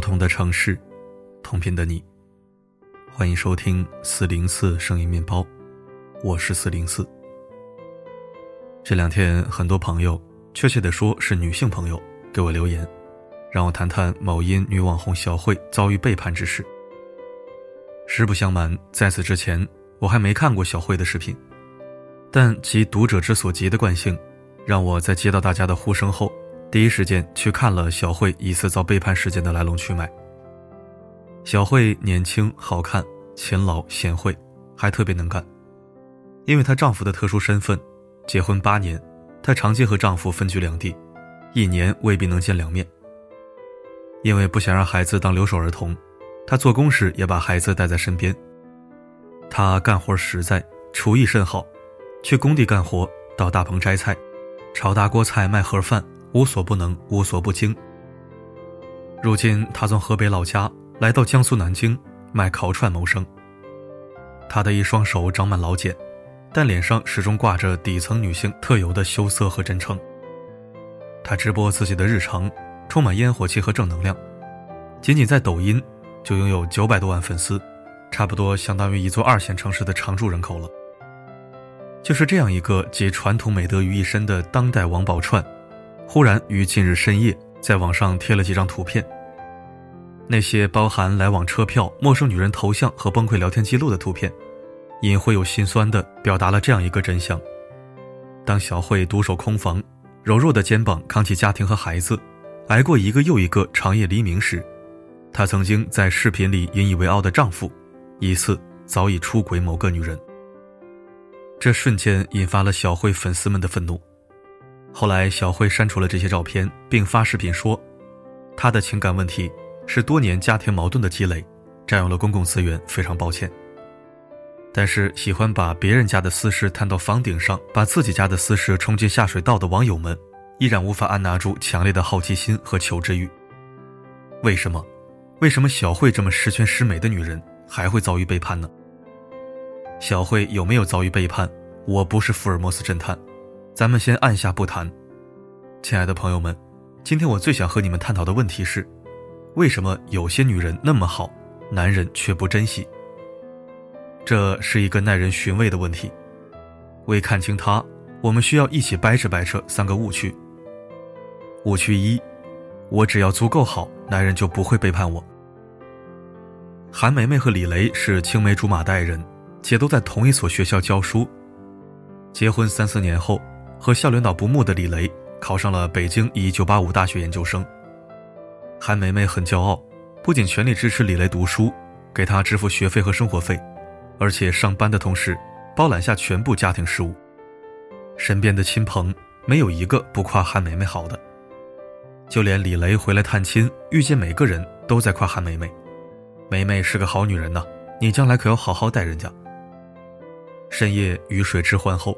不同的城市，同频的你，欢迎收听四零四声音面包，我是四零四。这两天，很多朋友，确切的说是女性朋友，给我留言，让我谈谈某音女网红小慧遭遇背叛之事。实不相瞒，在此之前，我还没看过小慧的视频，但其读者之所急的惯性，让我在接到大家的呼声后。第一时间去看了小慧疑似遭背叛事件的来龙去脉。小慧年轻、好看、勤劳、贤惠，还特别能干。因为她丈夫的特殊身份，结婚八年，她长期和丈夫分居两地，一年未必能见两面。因为不想让孩子当留守儿童，她做工时也把孩子带在身边。她干活实在，厨艺甚好，去工地干活，到大棚摘菜，炒大锅菜，卖盒饭。无所不能，无所不精。如今，他从河北老家来到江苏南京卖烤串谋生。他的一双手长满老茧，但脸上始终挂着底层女性特有的羞涩和真诚。他直播自己的日常，充满烟火气和正能量。仅仅在抖音，就拥有九百多万粉丝，差不多相当于一座二线城市的常住人口了。就是这样一个集传统美德于一身的当代王宝钏。忽然于近日深夜，在网上贴了几张图片。那些包含来往车票、陌生女人头像和崩溃聊天记录的图片，隐晦又心酸地表达了这样一个真相：当小慧独守空房，柔弱的肩膀扛起家庭和孩子，挨过一个又一个长夜黎明时，她曾经在视频里引以为傲的丈夫，疑似早已出轨某个女人。这瞬间引发了小慧粉丝们的愤怒。后来，小慧删除了这些照片，并发视频说，她的情感问题是多年家庭矛盾的积累，占用了公共资源，非常抱歉。但是，喜欢把别人家的私事摊到房顶上，把自己家的私事冲进下水道的网友们，依然无法按捺住强烈的好奇心和求知欲。为什么？为什么小慧这么十全十美的女人还会遭遇背叛呢？小慧有没有遭遇背叛？我不是福尔摩斯侦探。咱们先按下不谈，亲爱的朋友们，今天我最想和你们探讨的问题是：为什么有些女人那么好，男人却不珍惜？这是一个耐人寻味的问题。为看清它，我们需要一起掰扯掰扯三个误区。误区一：我只要足够好，男人就不会背叛我。韩梅梅和李雷是青梅竹马的爱人，且都在同一所学校教书。结婚三四年后。和校领导不睦的李雷考上了北京一九八五大学研究生。韩梅梅很骄傲，不仅全力支持李雷读书，给他支付学费和生活费，而且上班的同时包揽下全部家庭事务。身边的亲朋没有一个不夸韩梅梅好的，就连李雷回来探亲，遇见每个人都在夸韩梅梅：“梅梅是个好女人呐，你将来可要好好待人家。”深夜雨水之欢后。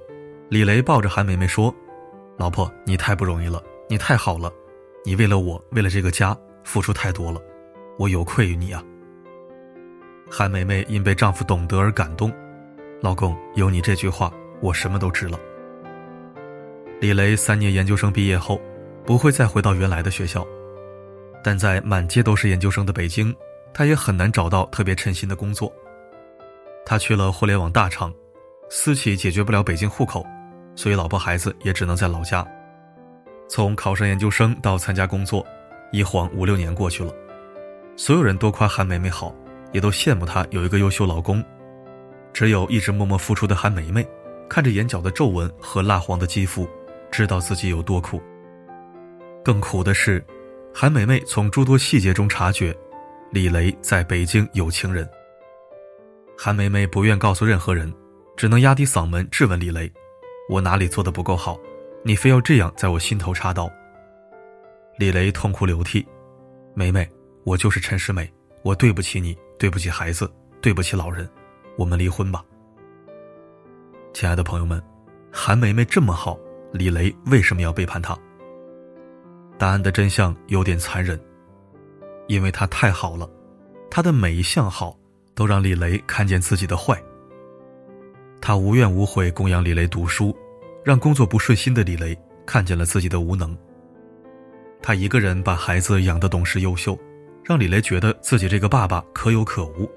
李雷抱着韩梅梅说：“老婆，你太不容易了，你太好了，你为了我，为了这个家付出太多了，我有愧于你啊。”韩梅梅因被丈夫懂得而感动，老公有你这句话，我什么都值了。李雷三年研究生毕业后，不会再回到原来的学校，但在满街都是研究生的北京，他也很难找到特别称心的工作。他去了互联网大厂，私企解决不了北京户口。所以，老婆孩子也只能在老家。从考上研究生到参加工作，一晃五六年过去了。所有人都夸韩梅梅好，也都羡慕她有一个优秀老公。只有一直默默付出的韩梅梅，看着眼角的皱纹和蜡黄的肌肤，知道自己有多苦。更苦的是，韩梅梅从诸多细节中察觉，李雷在北京有情人。韩梅梅不愿告诉任何人，只能压低嗓门质问李雷。我哪里做的不够好？你非要这样在我心头插刀。李雷痛哭流涕：“梅梅，我就是陈世美，我对不起你，对不起孩子，对不起老人，我们离婚吧。”亲爱的朋友们，韩梅梅这么好，李雷为什么要背叛她？答案的真相有点残忍，因为她太好了，她的每一项好都让李雷看见自己的坏。他无怨无悔供养李雷读书，让工作不顺心的李雷看见了自己的无能。他一个人把孩子养得懂事优秀，让李雷觉得自己这个爸爸可有可无。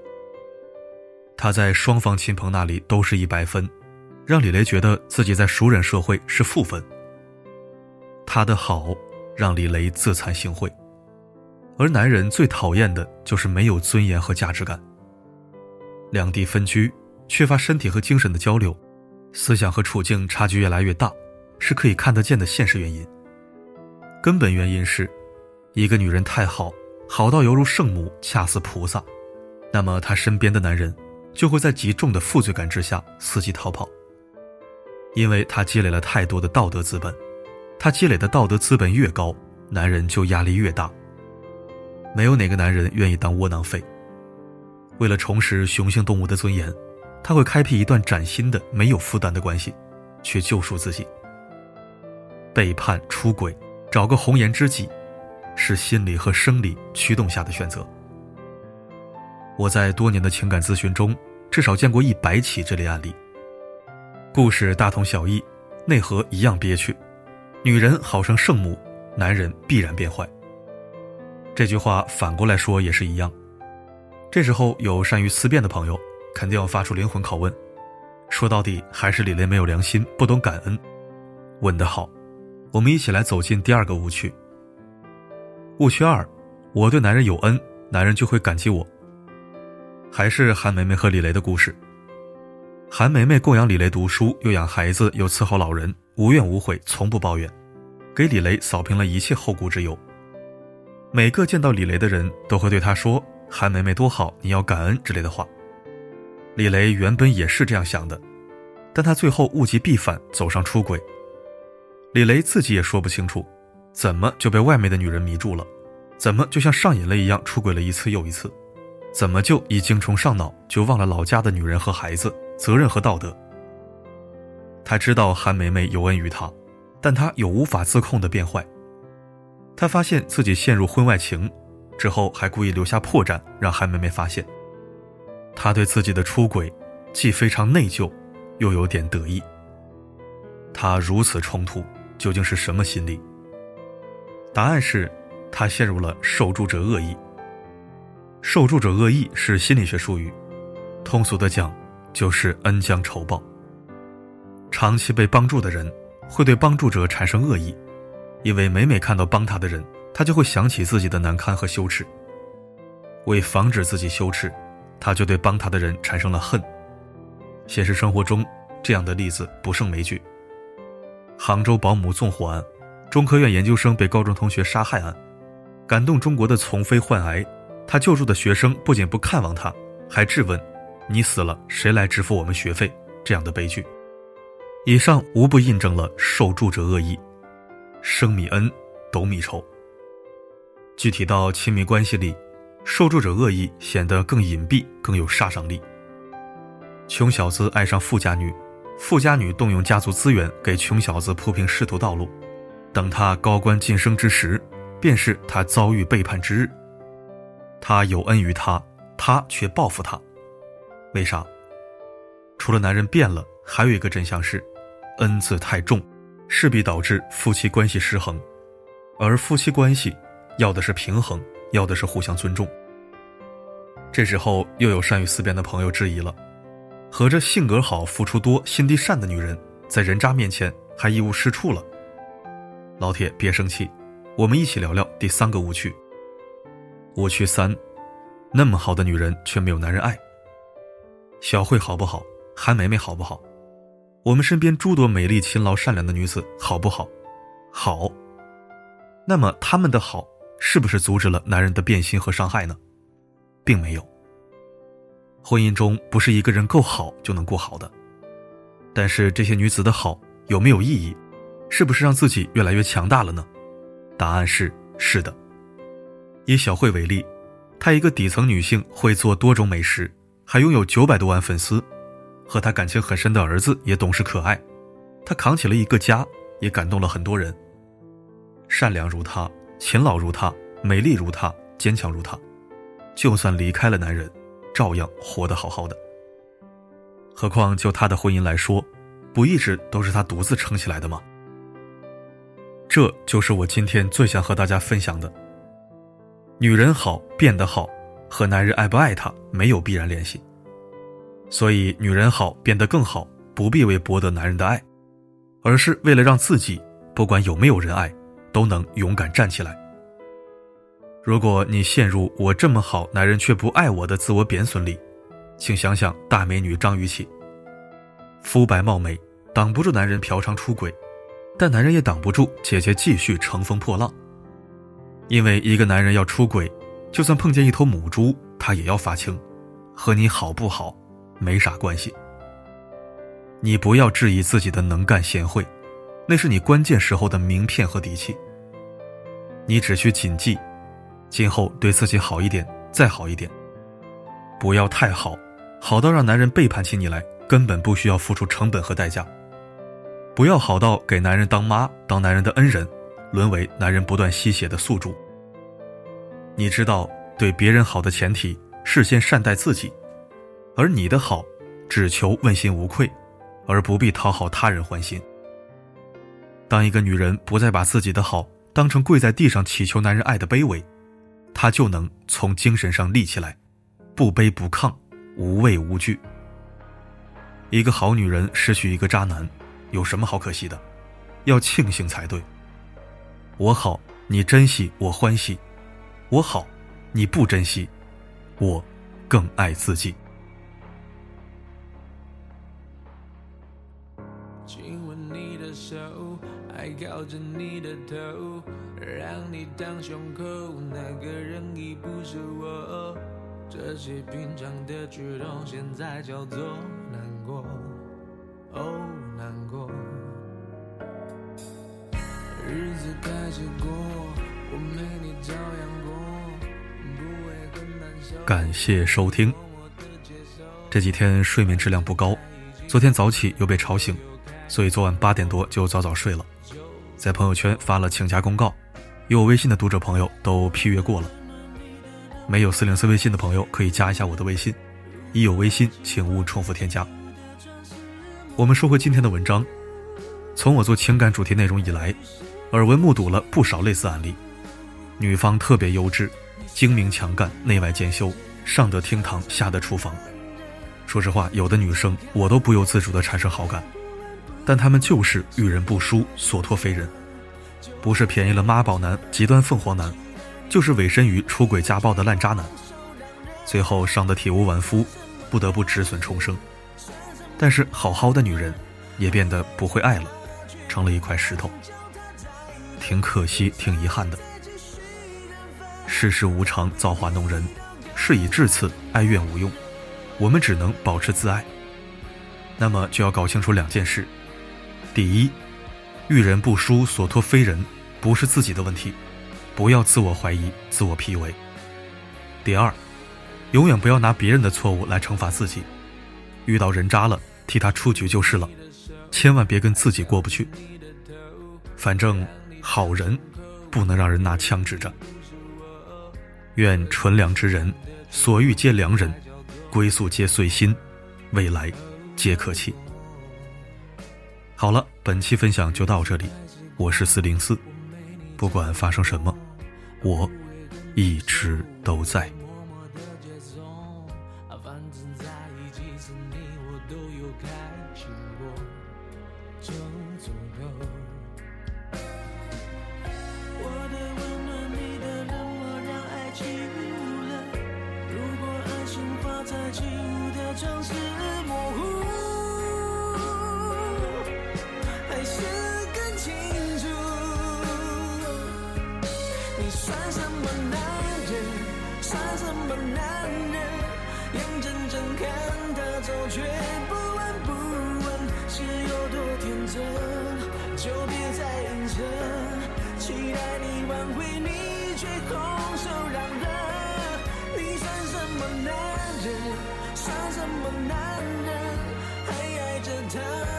他在双方亲朋那里都是一百分，让李雷觉得自己在熟人社会是负分。他的好让李雷自惭形秽，而男人最讨厌的就是没有尊严和价值感。两地分居，缺乏身体和精神的交流，思想和处境差距越来越大，是可以看得见的现实原因。根本原因是，一个女人太好，好到犹如圣母，恰似菩萨，那么她身边的男人就会在极重的负罪感之下伺机逃跑。因为她积累了太多的道德资本，她积累的道德资本越高，男人就压力越大。没有哪个男人愿意当窝囊废。为了重拾雄性动物的尊严，他会开辟一段崭新的、没有负担的关系，去救赎自己。背叛、出轨。找个红颜知己，是心理和生理驱动下的选择。我在多年的情感咨询中，至少见过一百起这类案例。故事大同小异，内核一样憋屈。女人好生圣母，男人必然变坏。这句话反过来说也是一样。这时候有善于思辨的朋友，肯定要发出灵魂拷问：说到底，还是李雷没有良心，不懂感恩。问得好。我们一起来走进第二个误区。误区二，我对男人有恩，男人就会感激我。还是韩梅梅和李雷的故事。韩梅梅供养李雷读书，又养孩子，又伺候老人，无怨无悔，从不抱怨，给李雷扫平了一切后顾之忧。每个见到李雷的人都会对他说：“韩梅梅多好，你要感恩”之类的话。李雷原本也是这样想的，但他最后物极必反，走上出轨。李雷自己也说不清楚，怎么就被外面的女人迷住了，怎么就像上瘾了一样出轨了一次又一次，怎么就一精虫上脑就忘了老家的女人和孩子、责任和道德？他知道韩梅梅有恩于他，但他有无法自控的变坏。他发现自己陷入婚外情，之后还故意留下破绽让韩梅梅发现。他对自己的出轨，既非常内疚，又有点得意。他如此冲突。究竟是什么心理？答案是，他陷入了受助者恶意。受助者恶意是心理学术语，通俗的讲，就是恩将仇报。长期被帮助的人会对帮助者产生恶意，因为每每看到帮他的人，他就会想起自己的难堪和羞耻。为防止自己羞耻，他就对帮他的人产生了恨。现实生活中，这样的例子不胜枚举。杭州保姆纵火案，中科院研究生被高中同学杀害案，感动中国的丛飞患癌，他救助的学生不仅不看望他，还质问：“你死了，谁来支付我们学费？”这样的悲剧，以上无不印证了受助者恶意，生米恩，斗米仇。具体到亲密关系里，受助者恶意显得更隐蔽，更有杀伤力。穷小子爱上富家女。富家女动用家族资源给穷小子铺平仕途道路，等他高官晋升之时，便是他遭遇背叛之日。他有恩于他，他却报复他，为啥？除了男人变了，还有一个真相是，恩字太重，势必导致夫妻关系失衡，而夫妻关系要的是平衡，要的是互相尊重。这时候，又有善于思辨的朋友质疑了。和这性格好、付出多、心地善的女人，在人渣面前还一无是处了。老铁，别生气，我们一起聊聊第三个误区。误区三：那么好的女人却没有男人爱。小慧好不好？韩梅梅好不好？我们身边诸多美丽、勤劳、善良的女子好不好？好。那么她们的好，是不是阻止了男人的变心和伤害呢？并没有。婚姻中不是一个人够好就能过好的，但是这些女子的好有没有意义？是不是让自己越来越强大了呢？答案是是的。以小慧为例，她一个底层女性，会做多种美食，还拥有九百多万粉丝，和她感情很深的儿子也懂事可爱，她扛起了一个家，也感动了很多人。善良如她，勤劳如她，美丽如她，坚强如她，就算离开了男人。照样活得好好的。何况就她的婚姻来说，不一直都是她独自撑起来的吗？这就是我今天最想和大家分享的。女人好变得好和男人爱不爱她没有必然联系。所以，女人好变得更好，不必为博得男人的爱，而是为了让自己不管有没有人爱，都能勇敢站起来。如果你陷入“我这么好，男人却不爱我”的自我贬损里，请想想大美女张雨绮。肤白貌美，挡不住男人嫖娼出轨，但男人也挡不住姐姐继续乘风破浪。因为一个男人要出轨，就算碰见一头母猪，他也要发情，和你好不好？没啥关系。你不要质疑自己的能干贤惠，那是你关键时候的名片和底气。你只需谨记，今后对自己好一点，再好一点。不要太好，好到让男人背叛起你来，根本不需要付出成本和代价。不要好到给男人当妈，当男人的恩人，沦为男人不断吸血的宿主。你知道，对别人好的前提是先善待自己。而你的好，只求问心无愧，而不必讨好他人欢心。当一个女人不再把自己的好当成跪在地上祈求男人爱的卑微，她就能从精神上立起来，不卑不亢，无畏无惧。一个好女人失去一个渣男，有什么好可惜的？要庆幸才对。我好，你珍惜，我欢喜；我好，你不珍惜，我更爱自己。靠着你的头，让你当胸口，那个人已不是我。这些平常的举动，现在叫做难过，哦，难过。日子开始过，我没你照样过，不会很难受。感谢收听。这几天睡眠质量不高，昨天早起又被吵醒，所以昨晚八点多就早早睡了。在朋友圈发了请假公告，有微信的读者朋友都批阅过了。没有四零四微信的朋友可以加一下我的微信，已有微信请勿重复添加。我们说回今天的文章，从我做情感主题内容以来，耳闻目睹了不少类似案例。女方特别优质，精明强干，内外兼修，上得厅堂，下得厨房。说实话，有的女生我都不由自主地产生好感。但他们就是遇人不淑，所托非人，不是便宜了妈宝男、极端凤凰男，就是委身于出轨家暴的烂渣男，最后伤得体无完肤，不得不止损重生。但是好好的女人，也变得不会爱了，成了一块石头，挺可惜，挺遗憾的。世事无常，造化弄人，事已至此，哀怨无用，我们只能保持自爱。那么就要搞清楚两件事。第一，遇人不淑，所托非人，不是自己的问题，不要自我怀疑、自我 PUA。第二，永远不要拿别人的错误来惩罚自己，遇到人渣了，替他出局就是了，千万别跟自己过不去。反正好人不能让人拿枪指着。愿纯良之人，所遇皆良人，归宿皆随心，未来皆可期。好了，本期分享就到这里。我是四零四，不管发生什么，我一直都在。却不闻不问，是是更清楚，你算什么男人，算什么男人，眼睁睁看他走却不闻不问，是有多天真，就别再硬撑，期待你挽回你却空手让人，你算什么男人，算什么男人，还爱着他。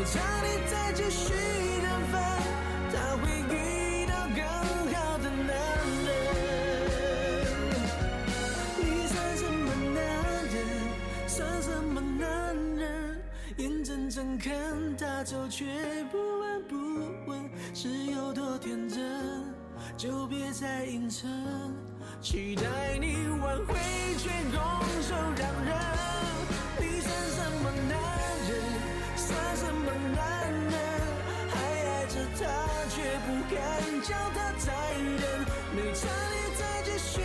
等。没差你再继续等分，他会遇到更好的男人？算什么男人？眼睁睁看他走，却不闻不问，是有多天真？就别再硬撑，期待你挽回却拱手让人。你算什么男？算什么男人？还爱着她却不敢叫她再等没差你再继续